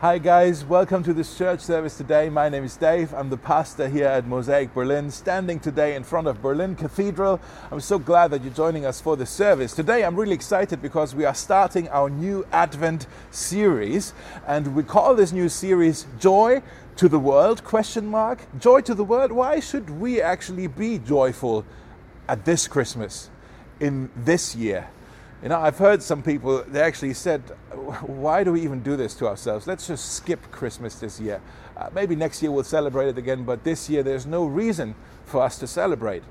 Hi, guys. Welcome to this church service today. My name is Dave. I'm the pastor here at Mosaic Berlin, standing today in front of Berlin Cathedral. I'm so glad that you're joining us for this service. Today, I'm really excited because we are starting our new Advent series, and we call this new series Joy to the World? Question mark. Joy to the world. Why should we actually be joyful at this Christmas, in this year? You know, I've heard some people, they actually said, why do we even do this to ourselves? Let's just skip Christmas this year. Uh, maybe next year we'll celebrate it again, but this year there's no reason for us to celebrate.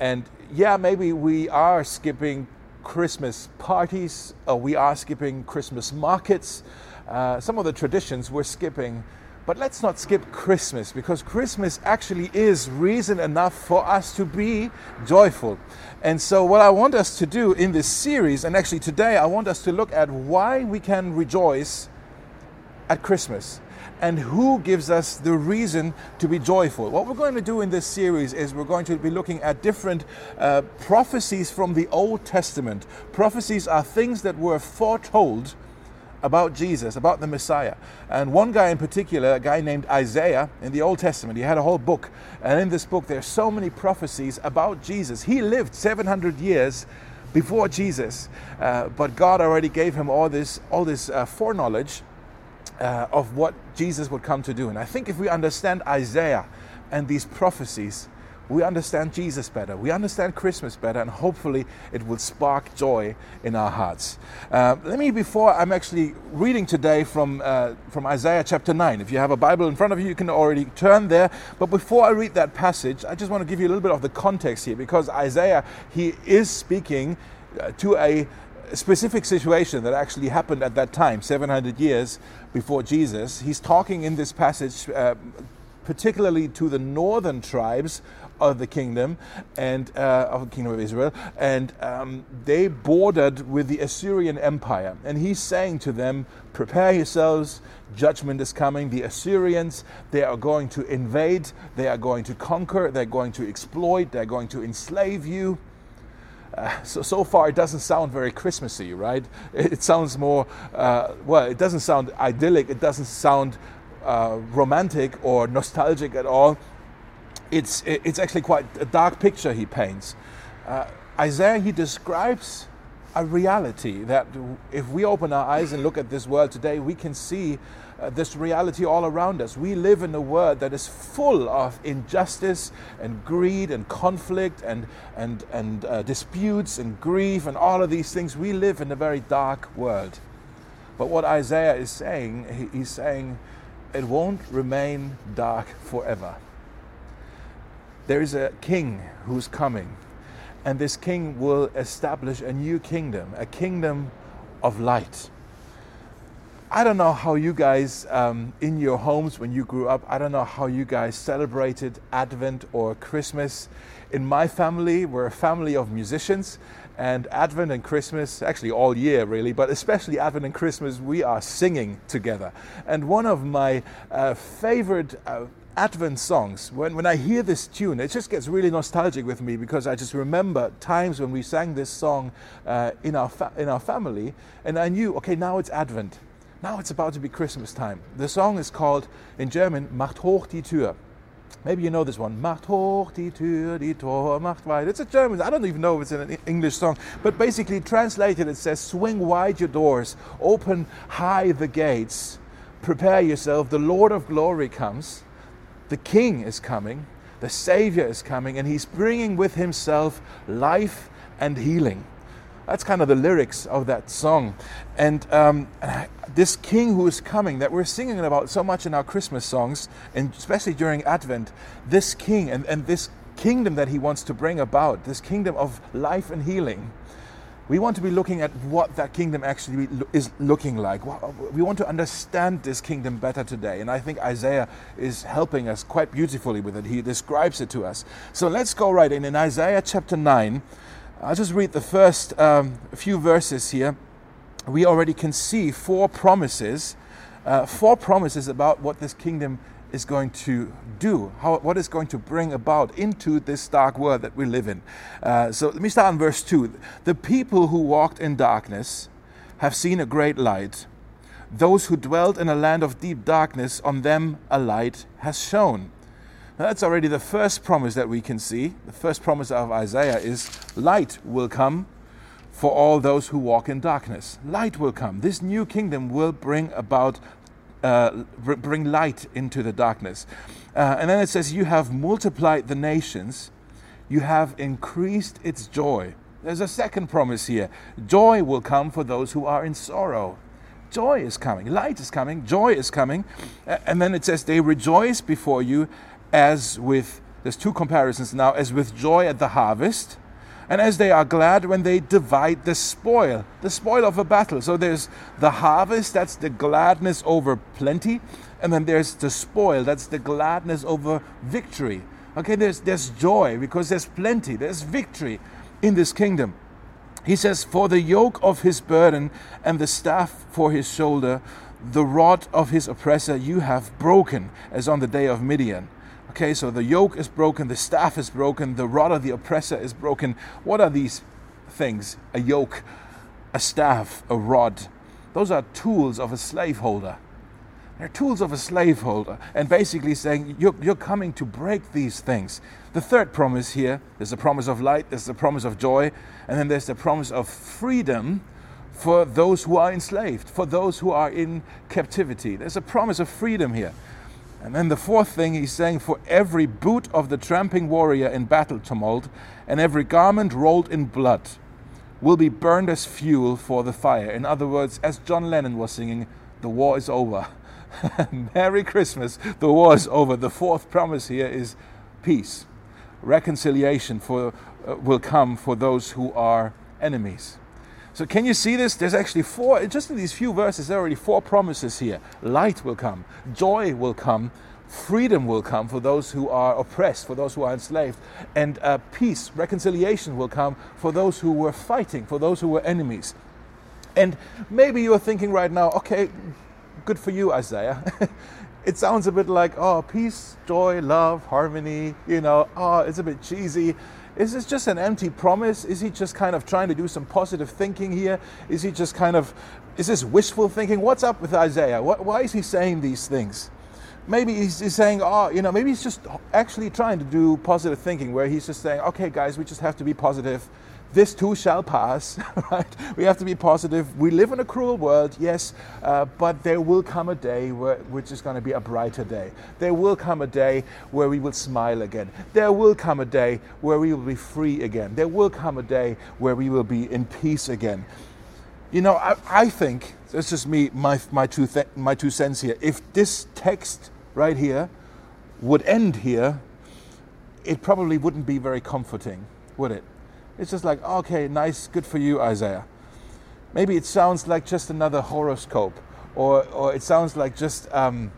And yeah, maybe we are skipping Christmas parties, we are skipping Christmas markets. Uh, some of the traditions we're skipping but let's not skip Christmas because Christmas actually is reason enough for us to be joyful. And so, what I want us to do in this series, and actually today, I want us to look at why we can rejoice at Christmas and who gives us the reason to be joyful. What we're going to do in this series is we're going to be looking at different uh, prophecies from the Old Testament. Prophecies are things that were foretold about Jesus, about the Messiah. And one guy in particular, a guy named Isaiah in the Old Testament, he had a whole book. And in this book, there are so many prophecies about Jesus. He lived 700 years before Jesus, uh, but God already gave him all this, all this uh, foreknowledge uh, of what Jesus would come to do. And I think if we understand Isaiah and these prophecies, we understand Jesus better, we understand Christmas better, and hopefully it will spark joy in our hearts. Uh, let me, before I'm actually reading today from, uh, from Isaiah chapter 9, if you have a Bible in front of you, you can already turn there. But before I read that passage, I just want to give you a little bit of the context here because Isaiah, he is speaking uh, to a specific situation that actually happened at that time, 700 years before Jesus. He's talking in this passage uh, particularly to the northern tribes of the kingdom and uh, of the kingdom of Israel, and um, they bordered with the Assyrian Empire. And he's saying to them, "Prepare yourselves. Judgment is coming. The Assyrians they are going to invade. They are going to conquer. They're going to exploit. They're going to enslave you." Uh, so, so far it doesn't sound very Christmassy, right? It, it sounds more, uh, well, it doesn't sound idyllic, it doesn't sound uh, romantic or nostalgic at all it's, it's actually quite a dark picture he paints. Uh, Isaiah, he describes a reality that if we open our eyes and look at this world today, we can see uh, this reality all around us. We live in a world that is full of injustice and greed and conflict and, and, and uh, disputes and grief and all of these things. We live in a very dark world. But what Isaiah is saying, he's saying, it won't remain dark forever there is a king who's coming, and this king will establish a new kingdom, a kingdom of light. I don't know how you guys um, in your homes when you grew up, I don't know how you guys celebrated Advent or Christmas. In my family, we're a family of musicians, and Advent and Christmas, actually all year really, but especially Advent and Christmas, we are singing together. And one of my uh, favorite uh, Advent songs, when, when I hear this tune, it just gets really nostalgic with me because I just remember times when we sang this song uh, in, our fa- in our family, and I knew, okay, now it's Advent. Now it's about to be Christmas time. The song is called, in German, Macht hoch die Tür. Maybe you know this one. Macht hoch die Tür, die Tor macht weit. It's a German, I don't even know if it's an English song, but basically translated it says, Swing wide your doors, open high the gates, prepare yourself, the Lord of glory comes the King is coming, the Savior is coming, and He's bringing with Himself life and healing. That's kind of the lyrics of that song. And um, this King who is coming, that we're singing about so much in our Christmas songs, and especially during Advent, this King and, and this kingdom that He wants to bring about, this kingdom of life and healing we want to be looking at what that kingdom actually is looking like. We want to understand this kingdom better today. And I think Isaiah is helping us quite beautifully with it. He describes it to us. So let's go right in. In Isaiah chapter 9, I'll just read the first um, few verses here. We already can see four promises, uh, four promises about what this kingdom is going to do, how, what is going to bring about into this dark world that we live in. Uh, so let me start in verse 2. The people who walked in darkness have seen a great light. Those who dwelt in a land of deep darkness, on them a light has shone. Now, that's already the first promise that we can see. The first promise of Isaiah is light will come for all those who walk in darkness. Light will come. This new kingdom will bring about uh, bring light into the darkness. Uh, and then it says, You have multiplied the nations, you have increased its joy. There's a second promise here joy will come for those who are in sorrow. Joy is coming, light is coming, joy is coming. And then it says, They rejoice before you as with, there's two comparisons now, as with joy at the harvest and as they are glad when they divide the spoil, the spoil of a battle. So there's the harvest, that's the gladness over plenty, and then there's the spoil, that's the gladness over victory. Okay, there's, there's joy because there's plenty, there's victory in this kingdom. He says, For the yoke of his burden and the staff for his shoulder, the rod of his oppressor you have broken, as on the day of Midian. Okay, so the yoke is broken, the staff is broken, the rod of the oppressor is broken. What are these things? A yoke, a staff, a rod. Those are tools of a slaveholder. They're tools of a slaveholder, and basically saying you're, you're coming to break these things. The third promise here there's a promise of light, there's the promise of joy, and then there's the promise of freedom for those who are enslaved, for those who are in captivity. There's a promise of freedom here. And then the fourth thing he's saying for every boot of the tramping warrior in battle tumult and every garment rolled in blood will be burned as fuel for the fire. In other words, as John Lennon was singing, the war is over. Merry Christmas, the war is over. The fourth promise here is peace. Reconciliation for, uh, will come for those who are enemies. So can you see this? There's actually four, just in these few verses, there are already four promises here. Light will come, joy will come, freedom will come for those who are oppressed, for those who are enslaved, and uh, peace, reconciliation will come for those who were fighting, for those who were enemies. And maybe you're thinking right now, okay, good for you, Isaiah. it sounds a bit like, oh, peace, joy, love, harmony, you know, oh, it's a bit cheesy. Is this just an empty promise? Is he just kind of trying to do some positive thinking here? Is he just kind of, is this wishful thinking? What's up with Isaiah? Why is he saying these things? Maybe he's, he's saying, oh, you know, maybe he's just actually trying to do positive thinking where he's just saying, okay, guys, we just have to be positive this too shall pass, right? We have to be positive. We live in a cruel world, yes, uh, but there will come a day where, which is going to be a brighter day. There will come a day where we will smile again. There will come a day where we will be free again. There will come a day where we will be in peace again. You know, I, I think, this is me, my, my, two th- my two cents here. If this text right here would end here, it probably wouldn't be very comforting, would it? It's just like, okay, nice, good for you, Isaiah. Maybe it sounds like just another horoscope, or, or it sounds like just, um,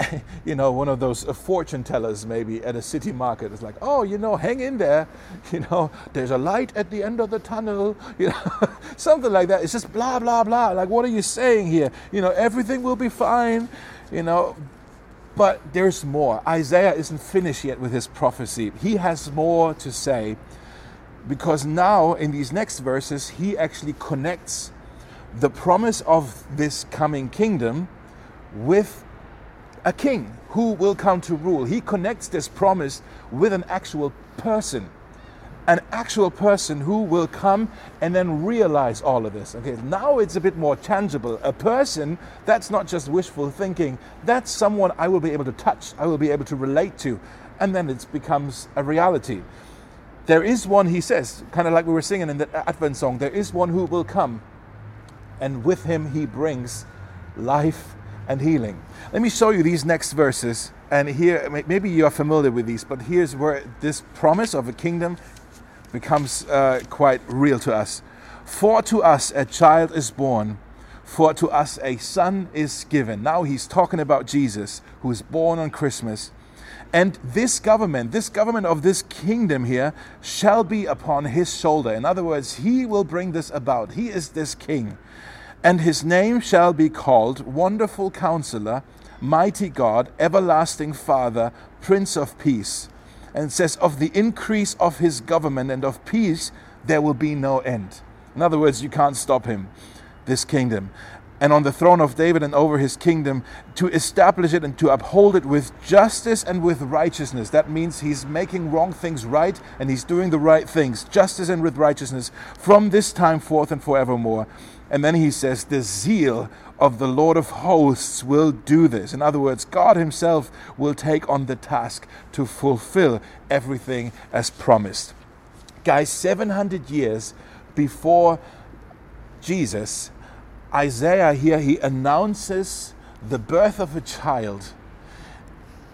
you know, one of those uh, fortune tellers maybe at a city market. It's like, oh, you know, hang in there. You know, there's a light at the end of the tunnel. You know, something like that. It's just blah, blah, blah. Like, what are you saying here? You know, everything will be fine. You know, but there's more. Isaiah isn't finished yet with his prophecy. He has more to say because now in these next verses he actually connects the promise of this coming kingdom with a king who will come to rule. He connects this promise with an actual person, an actual person who will come and then realize all of this. Okay, now it's a bit more tangible. A person that's not just wishful thinking, that's someone I will be able to touch, I will be able to relate to, and then it becomes a reality. There is one, he says, kind of like we were singing in the Advent song, there is one who will come, and with him he brings life and healing. Let me show you these next verses. And here, maybe you are familiar with these, but here's where this promise of a kingdom becomes uh, quite real to us. For to us a child is born, for to us a son is given. Now he's talking about Jesus, who is born on Christmas. And this government, this government of this kingdom here, shall be upon his shoulder. In other words, he will bring this about. He is this king. And his name shall be called Wonderful Counselor, Mighty God, Everlasting Father, Prince of Peace. And says, Of the increase of his government and of peace, there will be no end. In other words, you can't stop him, this kingdom and on the throne of David and over his kingdom to establish it and to uphold it with justice and with righteousness. That means he's making wrong things right and he's doing the right things, justice and with righteousness, from this time forth and forevermore. And then he says, The zeal of the Lord of hosts will do this. In other words, God Himself will take on the task to fulfill everything as promised. Guys, 700 years before Jesus, Isaiah here, he announces the birth of a child,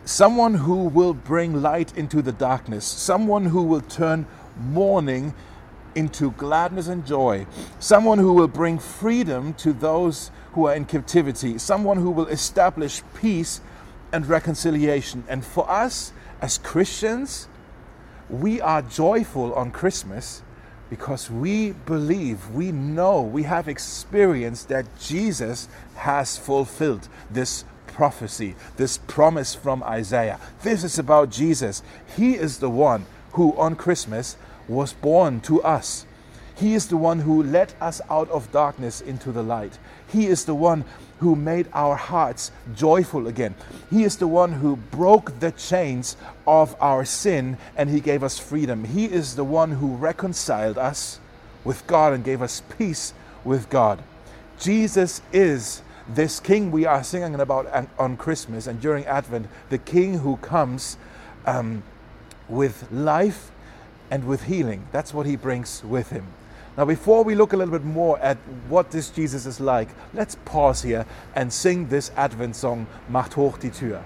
someone who will bring light into the darkness, someone who will turn mourning into gladness and joy, someone who will bring freedom to those who are in captivity, someone who will establish peace and reconciliation. And for us as Christians, we are joyful on Christmas because we believe, we know, we have experienced that Jesus has fulfilled this prophecy, this promise from Isaiah. This is about Jesus. He is the one who on Christmas was born to us. He is the one who led us out of darkness into the light. He is the one who made our hearts joyful again. He is the one who broke the chains of our sin and He gave us freedom. He is the one who reconciled us with God and gave us peace with God. Jesus is this King we are singing about on Christmas and during Advent, the King who comes um, with life and with healing. That's what He brings with Him. Now, before we look a little bit more at what this Jesus is like, let's pause here and sing this Advent song, Macht hoch die Tür.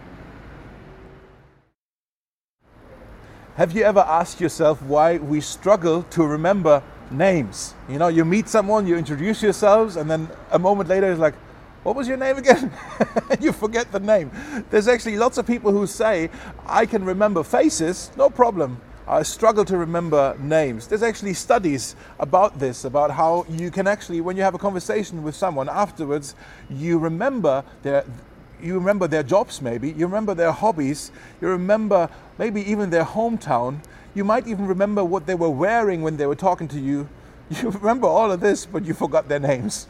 Have you ever asked yourself why we struggle to remember names? You know, you meet someone, you introduce yourselves, and then a moment later it's like, what was your name again? you forget the name. There's actually lots of people who say, I can remember faces, no problem. I struggle to remember names. There's actually studies about this, about how you can actually, when you have a conversation with someone afterwards, you remember their, you remember their jobs maybe, you remember their hobbies, you remember maybe even their hometown. You might even remember what they were wearing when they were talking to you you remember all of this, but you forgot their names.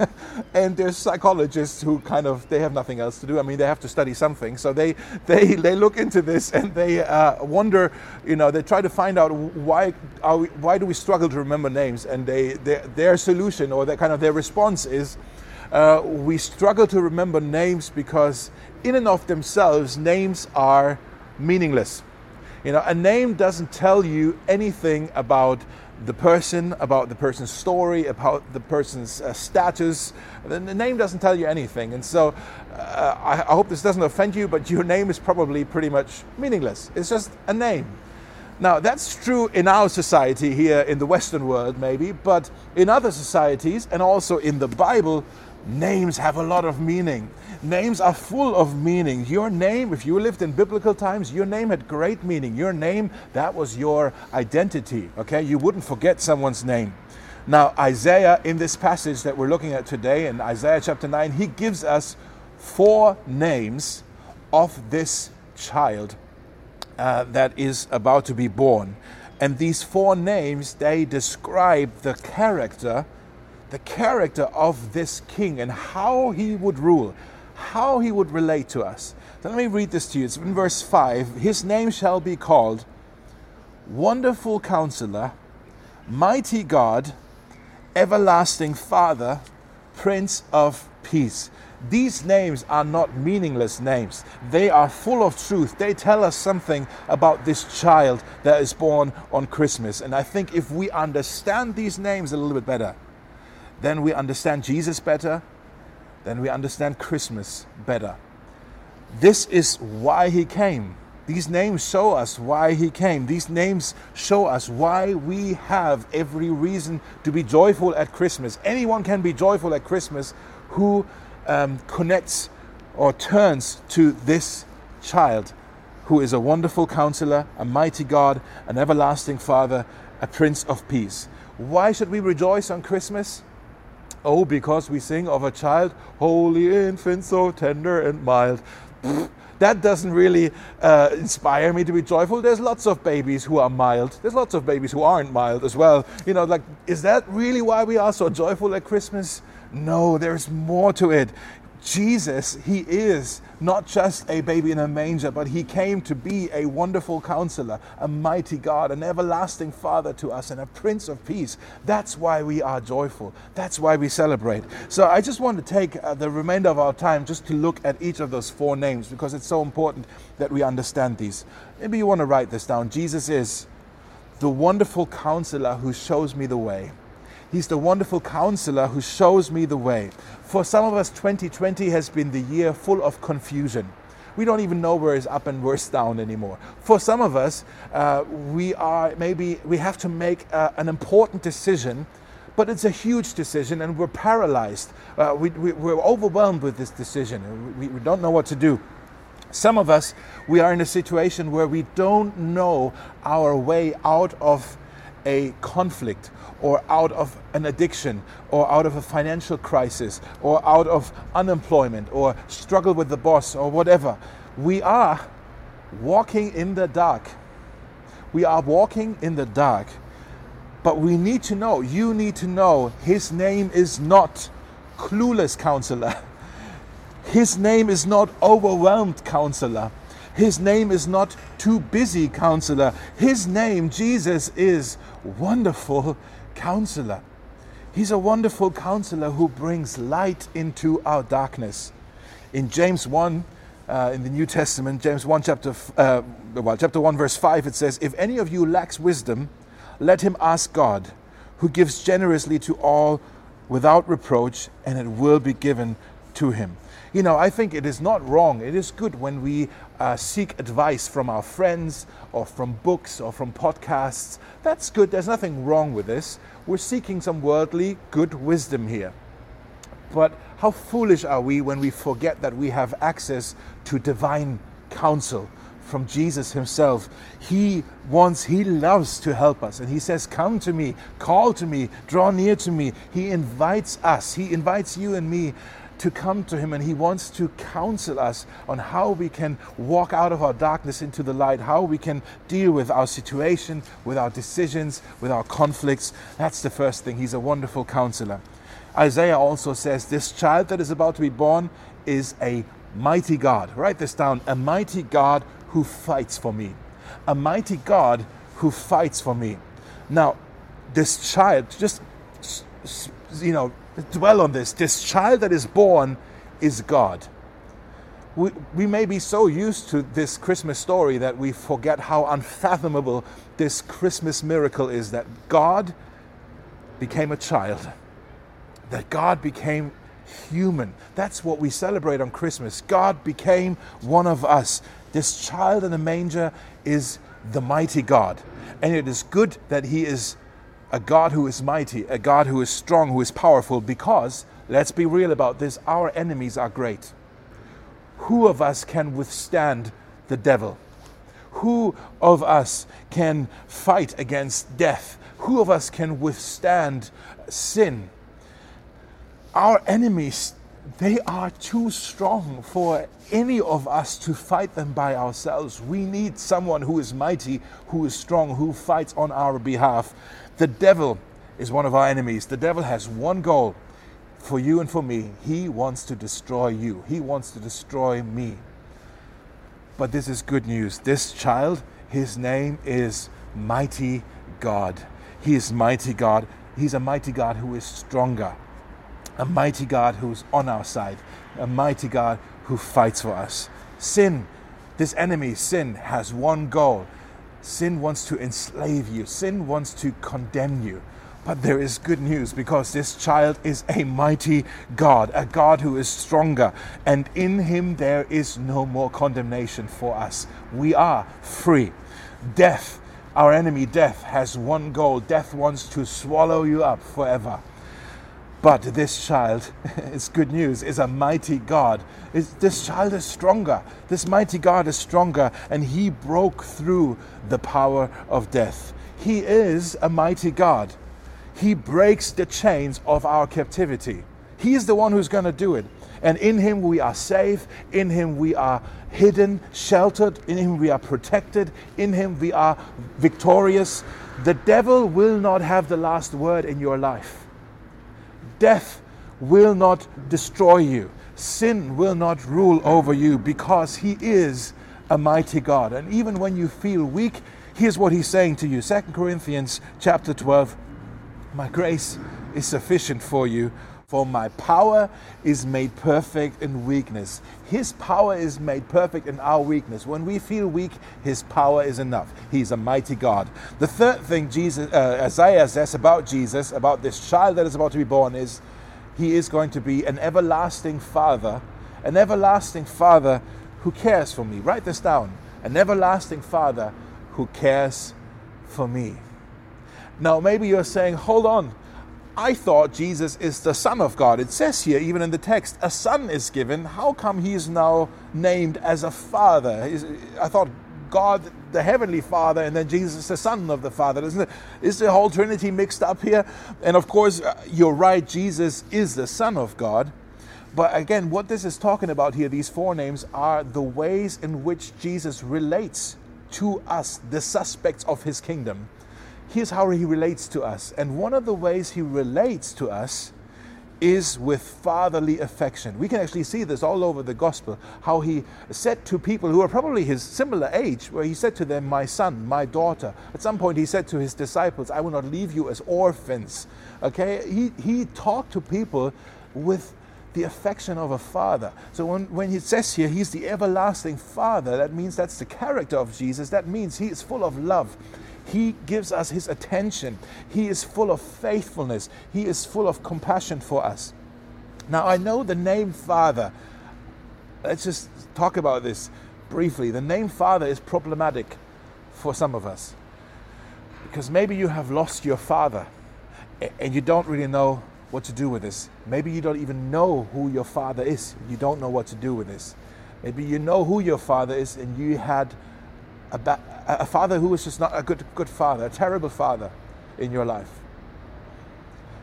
and there's psychologists who kind of they have nothing else to do. I mean, they have to study something, so they they they look into this and they uh, wonder. You know, they try to find out why we, why do we struggle to remember names, and they their, their solution or their kind of their response is. Uh, we struggle to remember names because, in and of themselves, names are meaningless. You know, a name doesn't tell you anything about the person, about the person's story, about the person's uh, status. The, the, name doesn't tell you anything. And so uh, I, I hope this doesn't offend you, but your name is probably pretty much meaningless. It's just a name. Now, that's true in our society here in the Western world, maybe, but in other societies and also in the Bible, names have a lot of meaning. Names are full of meaning. Your name, if you lived in biblical times, your name had great meaning. Your name, that was your identity, okay? You wouldn't forget someone's name. Now, Isaiah, in this passage that we're looking at today, in Isaiah chapter 9, he gives us four names of this child uh, that is about to be born. And these four names, they describe the character the character of this king and how he would rule, how he would relate to us. So let me read this to you. It's in verse 5. His name shall be called Wonderful Counselor, Mighty God, Everlasting Father, Prince of Peace. These names are not meaningless names. They are full of truth. They tell us something about this child that is born on Christmas. And I think if we understand these names a little bit better, then we understand Jesus better, then we understand Christmas better. This is why he came. These names show us why he came. These names show us why we have every reason to be joyful at Christmas. Anyone can be joyful at Christmas who um, connects or turns to this child who is a wonderful counselor, a mighty God, an everlasting Father, a Prince of Peace. Why should we rejoice on Christmas? Oh, because we sing of a child, holy infant, so tender and mild. that doesn't really uh, inspire me to be joyful. There's lots of babies who are mild. There's lots of babies who aren't mild as well. You know, like, is that really why we are so joyful at Christmas? No, there's more to it. Jesus, He is not just a baby in a manger, but He came to be a wonderful counselor, a mighty God, an everlasting Father to us, and a Prince of Peace. That's why we are joyful. That's why we celebrate. So I just want to take uh, the remainder of our time just to look at each of those four names because it's so important that we understand these. Maybe you want to write this down. Jesus is the wonderful counselor who shows me the way. He's the wonderful counselor who shows me the way. For some of us, 2020 has been the year full of confusion. We don't even know where is up and where is down anymore. For some of us, uh, we are maybe we have to make uh, an important decision, but it's a huge decision and we're paralyzed. Uh, we, we, are overwhelmed with this decision. We, we don't know what to do. Some of us, we are in a situation where we don't know our way out of a conflict or out of an addiction or out of a financial crisis or out of unemployment or struggle with the boss or whatever. We are walking in the dark. We are walking in the dark. But we need to know, you need to know, his name is not clueless counselor. His name is not overwhelmed counselor. His name is not too busy counselor. His name, Jesus, is wonderful counselor. He's a wonderful counselor who brings light into our darkness. In James 1, uh, in the New Testament, James 1, chapter, uh, well, chapter 1, verse 5, it says, If any of you lacks wisdom, let him ask God, who gives generously to all without reproach, and it will be given to him. You know, I think it is not wrong. It is good when we uh, seek advice from our friends or from books or from podcasts. That's good. There's nothing wrong with this. We're seeking some worldly good wisdom here. But how foolish are we when we forget that we have access to divine counsel from Jesus Himself. He wants, He loves to help us. And He says, Come to me, call to me, draw near to me. He invites us, He invites you and me to come to Him and He wants to counsel us on how we can walk out of our darkness into the light, how we can deal with our situation, with our decisions, with our conflicts. That's the first thing. He's a wonderful counselor. Isaiah also says, This child that is about to be born is a mighty God. Write this down a mighty God who fights for me. A mighty God who fights for me. Now, this child, just, you know, dwell on this. This child that is born is God. We, we may be so used to this Christmas story that we forget how unfathomable this Christmas miracle is that God became a child, that God became human. That's what we celebrate on Christmas. God became one of us. This child in the manger is the mighty God. And it is good that he is a God who is mighty, a God who is strong, who is powerful, because, let's be real about this, our enemies are great. Who of us can withstand the devil? Who of us can fight against death? Who of us can withstand sin? Our enemies, they are too strong for any of us to fight them by ourselves. We need someone who is mighty, who is strong, who fights on our behalf. The devil is one of our enemies. The devil has one goal for you and for me. He wants to destroy you, he wants to destroy me. But this is good news. This child, his name is Mighty God. He is Mighty God. He's a mighty God who is stronger, a mighty God who's on our side, a mighty God who fights for us. Sin, this enemy, sin, has one goal Sin wants to enslave you, sin wants to condemn you. But there is good news because this child is a mighty God, a God who is stronger, and in him there is no more condemnation for us. We are free. Death, our enemy death, has one goal death wants to swallow you up forever. But this child, it's good news, is a mighty God. It's, this child is stronger. This mighty God is stronger, and he broke through the power of death. He is a mighty God. He breaks the chains of our captivity. He is the one who's going to do it. And in him we are safe. In him we are hidden, sheltered. In him we are protected. In him we are victorious. The devil will not have the last word in your life death will not destroy you. Sin will not rule over you because He is a mighty God. And even when you feel weak, here's what He's saying to you 2 Corinthians chapter 12 My grace is sufficient for you, for my power is made perfect in weakness. His power is made perfect in our weakness. When we feel weak, His power is enough. He's a mighty God. The third thing Jesus, uh, Isaiah says about Jesus, about this child that is about to be born, is He is going to be an everlasting Father, an everlasting Father who cares for me. Write this down. An everlasting Father who cares for me. Now, maybe you're saying, hold on. I thought Jesus is the Son of God. It says here, even in the text, a son is given. How come he is now named as a father? I thought God, the Heavenly Father, and then Jesus, the Son of the Father. Isn't it? Is the whole Trinity mixed up here? And of course, uh, you're right, Jesus is the Son of God. But again, what this is talking about here, these four names, are the ways in which Jesus relates to us, the suspects of his kingdom here's how he relates to us. And one of the ways he relates to us is with fatherly affection. We can actually see this all over the gospel, how he said to people who are probably his similar age, where he said to them, My son, my daughter. At some point, he said to his disciples, I will not leave you as orphans. Okay? He, he talked to people with the affection of a father. So when, when he says here, he's the everlasting father, that means that's the character of Jesus. That means he is full of love. He gives us His attention. He is full of faithfulness. He is full of compassion for us. Now, I know the name Father. Let's just talk about this briefly. The name Father is problematic for some of us because maybe you have lost your father and you don't really know what to do with this. Maybe you don't even know who your father is. You don't know what to do with this. Maybe you know who your father is and you had a, ba- a father who was just not a good, good father, a terrible father in your life.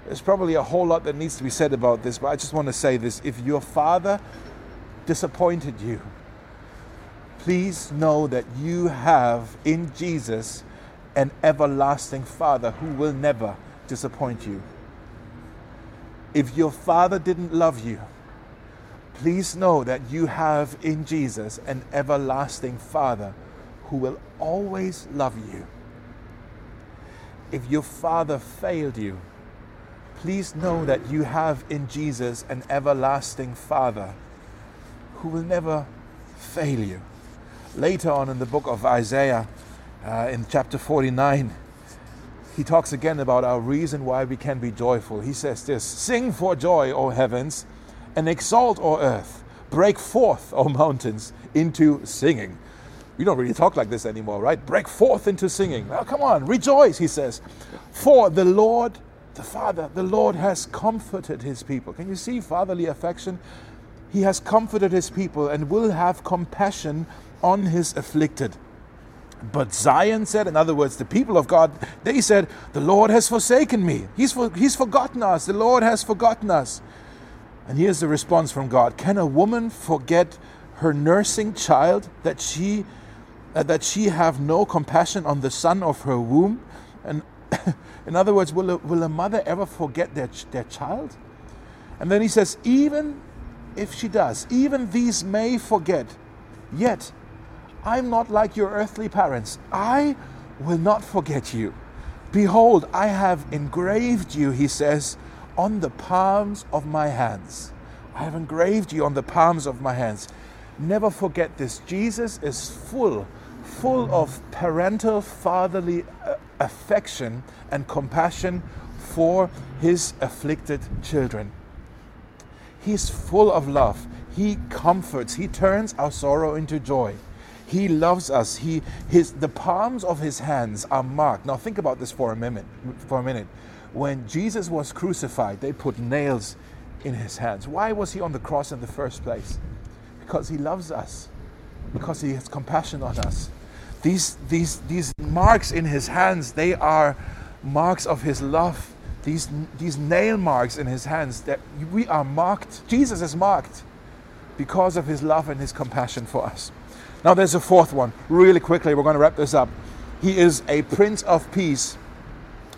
There's probably a whole lot that needs to be said about this, but I just want to say this. If your father disappointed you, please know that you have in Jesus an everlasting Father who will never disappoint you. If your father didn't love you, please know that you have in Jesus an everlasting Father who will always love you. If your father failed you, please know that you have in Jesus an everlasting Father who will never fail you. Later on in the book of Isaiah, uh, in chapter 49, he talks again about our reason why we can be joyful. He says this Sing for joy, O heavens, and exalt, O earth. Break forth, O mountains, into singing. We don't really talk like this anymore, right? Break forth into singing. Well, come on, rejoice, he says. For the Lord, the Father, the Lord has comforted his people. Can you see fatherly affection? He has comforted his people and will have compassion on his afflicted. But Zion said, in other words, the people of God, they said, The Lord has forsaken me. He's, for, he's forgotten us. The Lord has forgotten us. And here's the response from God Can a woman forget her nursing child that she uh, that she have no compassion on the son of her womb? And in other words, will a, will a mother ever forget their, their child? And then he says, even if she does, even these may forget, yet I'm not like your earthly parents. I will not forget you. Behold, I have engraved you, he says, on the palms of my hands. I have engraved you on the palms of my hands. Never forget this. Jesus is full full of parental fatherly uh, affection and compassion for his afflicted children. He's full of love. He comforts. He turns our sorrow into joy. He loves us. He, his, the palms of his hands are marked. Now think about this for a minute. For a minute, when Jesus was crucified, they put nails in his hands. Why was he on the cross in the first place? Because he loves us. Because he has compassion on us. These, these, these marks in his hands, they are marks of his love. These, these nail marks in his hands, that we are marked. Jesus is marked because of his love and his compassion for us. Now, there's a fourth one. Really quickly, we're going to wrap this up. He is a Prince of Peace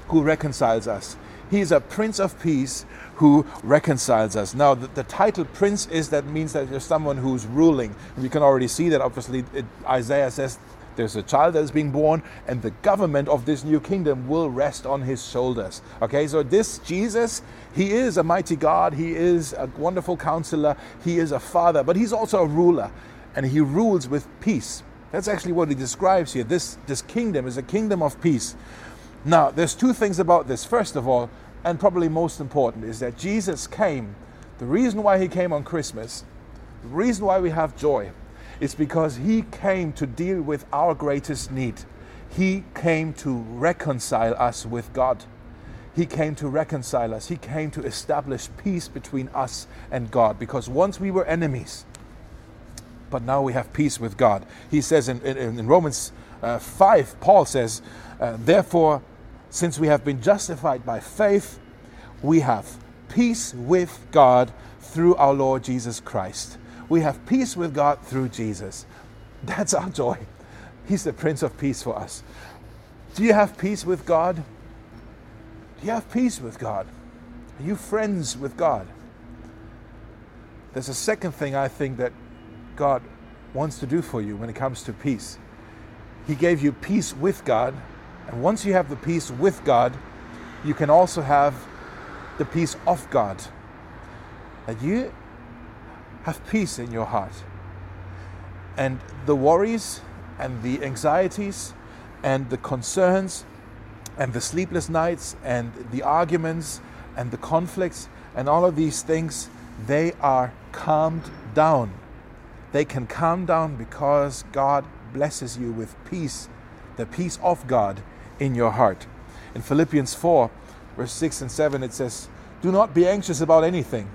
who reconciles us. He is a Prince of Peace who reconciles us. Now, the, the, title Prince is that means that there's someone who's ruling. We can already see that, obviously, it, Isaiah says there's a child that is being born, and the government of this new kingdom will rest on his shoulders. Okay, so this Jesus, he is a mighty God, he is a wonderful counselor, he is a father, but he's also a ruler, and he rules with peace. That's actually what he describes here. This, this kingdom is a kingdom of peace. Now, there's two things about this. First of all, and probably most important, is that Jesus came. The reason why he came on Christmas, the reason why we have joy, is because he came to deal with our greatest need. He came to reconcile us with God. He came to reconcile us. He came to establish peace between us and God because once we were enemies, but now we have peace with God. He says in, in, in Romans uh, 5, Paul says, uh, Therefore, since we have been justified by faith, we have peace with God through our Lord Jesus Christ. We have peace with God through Jesus. That's our joy. He's the Prince of Peace for us. Do you have peace with God? Do you have peace with God? Are you friends with God? There's a second thing I think that God wants to do for you when it comes to peace. He gave you peace with God and once you have the peace with God, you can also have the peace of God. That you have peace in your heart. And the worries and the anxieties and the concerns and the sleepless nights and the arguments and the conflicts and all of these things, they are calmed down. They can calm down because God blesses you with peace, the peace of God in your heart. In Philippians 4, verse 6 and 7, it says, Do not be anxious about anything.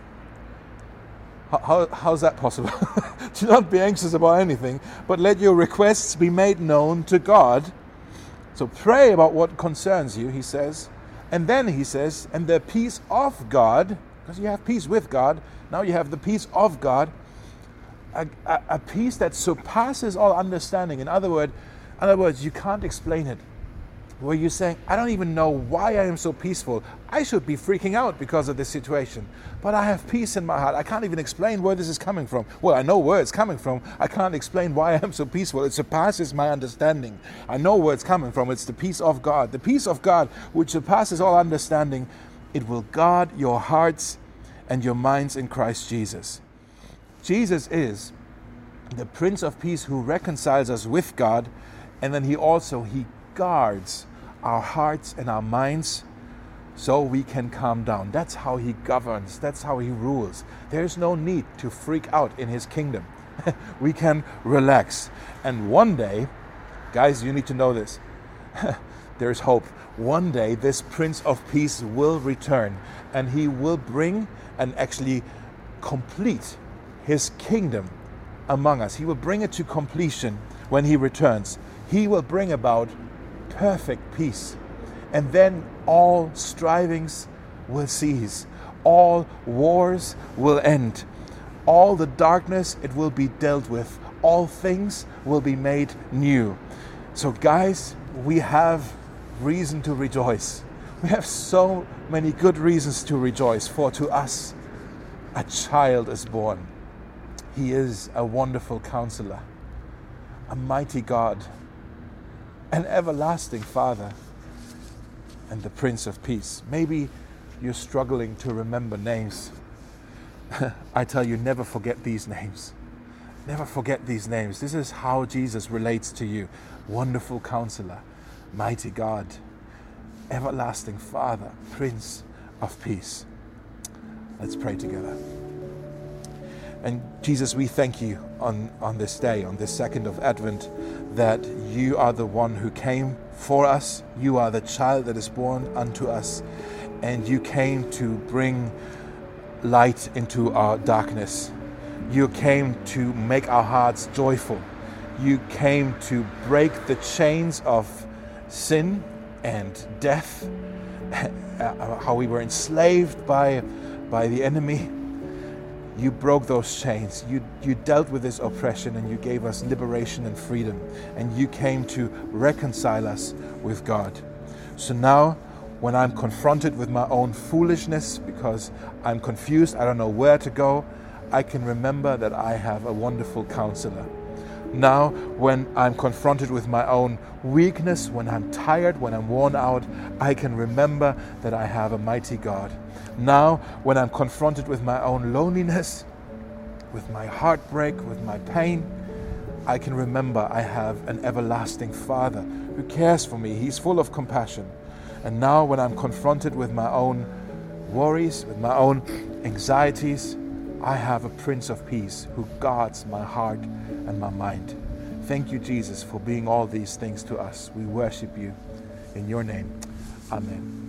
How, how, how's that possible? Do not be anxious about anything, but let your requests be made known to God. So pray about what concerns you, he says. And then he says, and the peace of God, because you have peace with God, now you have the peace of God, a, a, a peace that surpasses all understanding. In other, word, in other words, you can't explain it where you're saying, I don't even know why I am so peaceful. I should be freaking out because of this situation. But I have peace in my heart. I can't even explain where this is coming from. Well, I know where it's coming from. I can't explain why I am so peaceful. It surpasses my understanding. I know where it's coming from. It's the peace of God. The peace of God, which surpasses all understanding, it will guard your hearts and your minds in Christ Jesus. Jesus is the Prince of Peace who reconciles us with God, and then he also he guards our hearts and our minds so we can calm down. That's how He governs, that's how He rules. There's no need to freak out in His kingdom. we can relax. And one day, guys, you need to know this. There's hope. One day, this Prince of Peace will return and he will bring and actually complete his kingdom among us. He will bring it to completion when he returns. He will bring about perfect peace. And then all strivings will cease, all wars will end, all the darkness it will be dealt with, all things will be made new. So, guys, we have reason to rejoice. We have so many good reasons to rejoice, for to us a child is born. He is a wonderful counselor, a mighty God an everlasting Father and the Prince of Peace. Maybe you're struggling to remember names. I tell you, never forget these names. Never forget these names. This is how Jesus relates to you Wonderful Counselor, Mighty God, Everlasting Father, Prince of Peace. Let's pray together. And Jesus, we thank you on, on this day, on this second of Advent, that you are the one who came for us. You are the child that is born unto us. And you came to bring light into our darkness. You came to make our hearts joyful. You came to break the chains of sin and death, uh, how we were enslaved by, by the enemy you broke those chains. You, you dealt with this oppression and you gave us liberation and freedom. And you came to reconcile us with God. So now when I'm confronted with my own foolishness because I'm confused, I don't know where to go, I can remember that I have a wonderful counselor. Now, when I'm confronted with my own weakness, when I'm tired, when I'm worn out, I can remember that I have a mighty God. Now, when I'm confronted with my own loneliness, with my heartbreak, with my pain, I can remember I have an everlasting Father who cares for me. He's full of compassion. And now, when I'm confronted with my own worries, with my own anxieties, I have a Prince of Peace who guards my heart and my mind. Thank you, Jesus, for being all these things to us. We worship you in your name. Amen.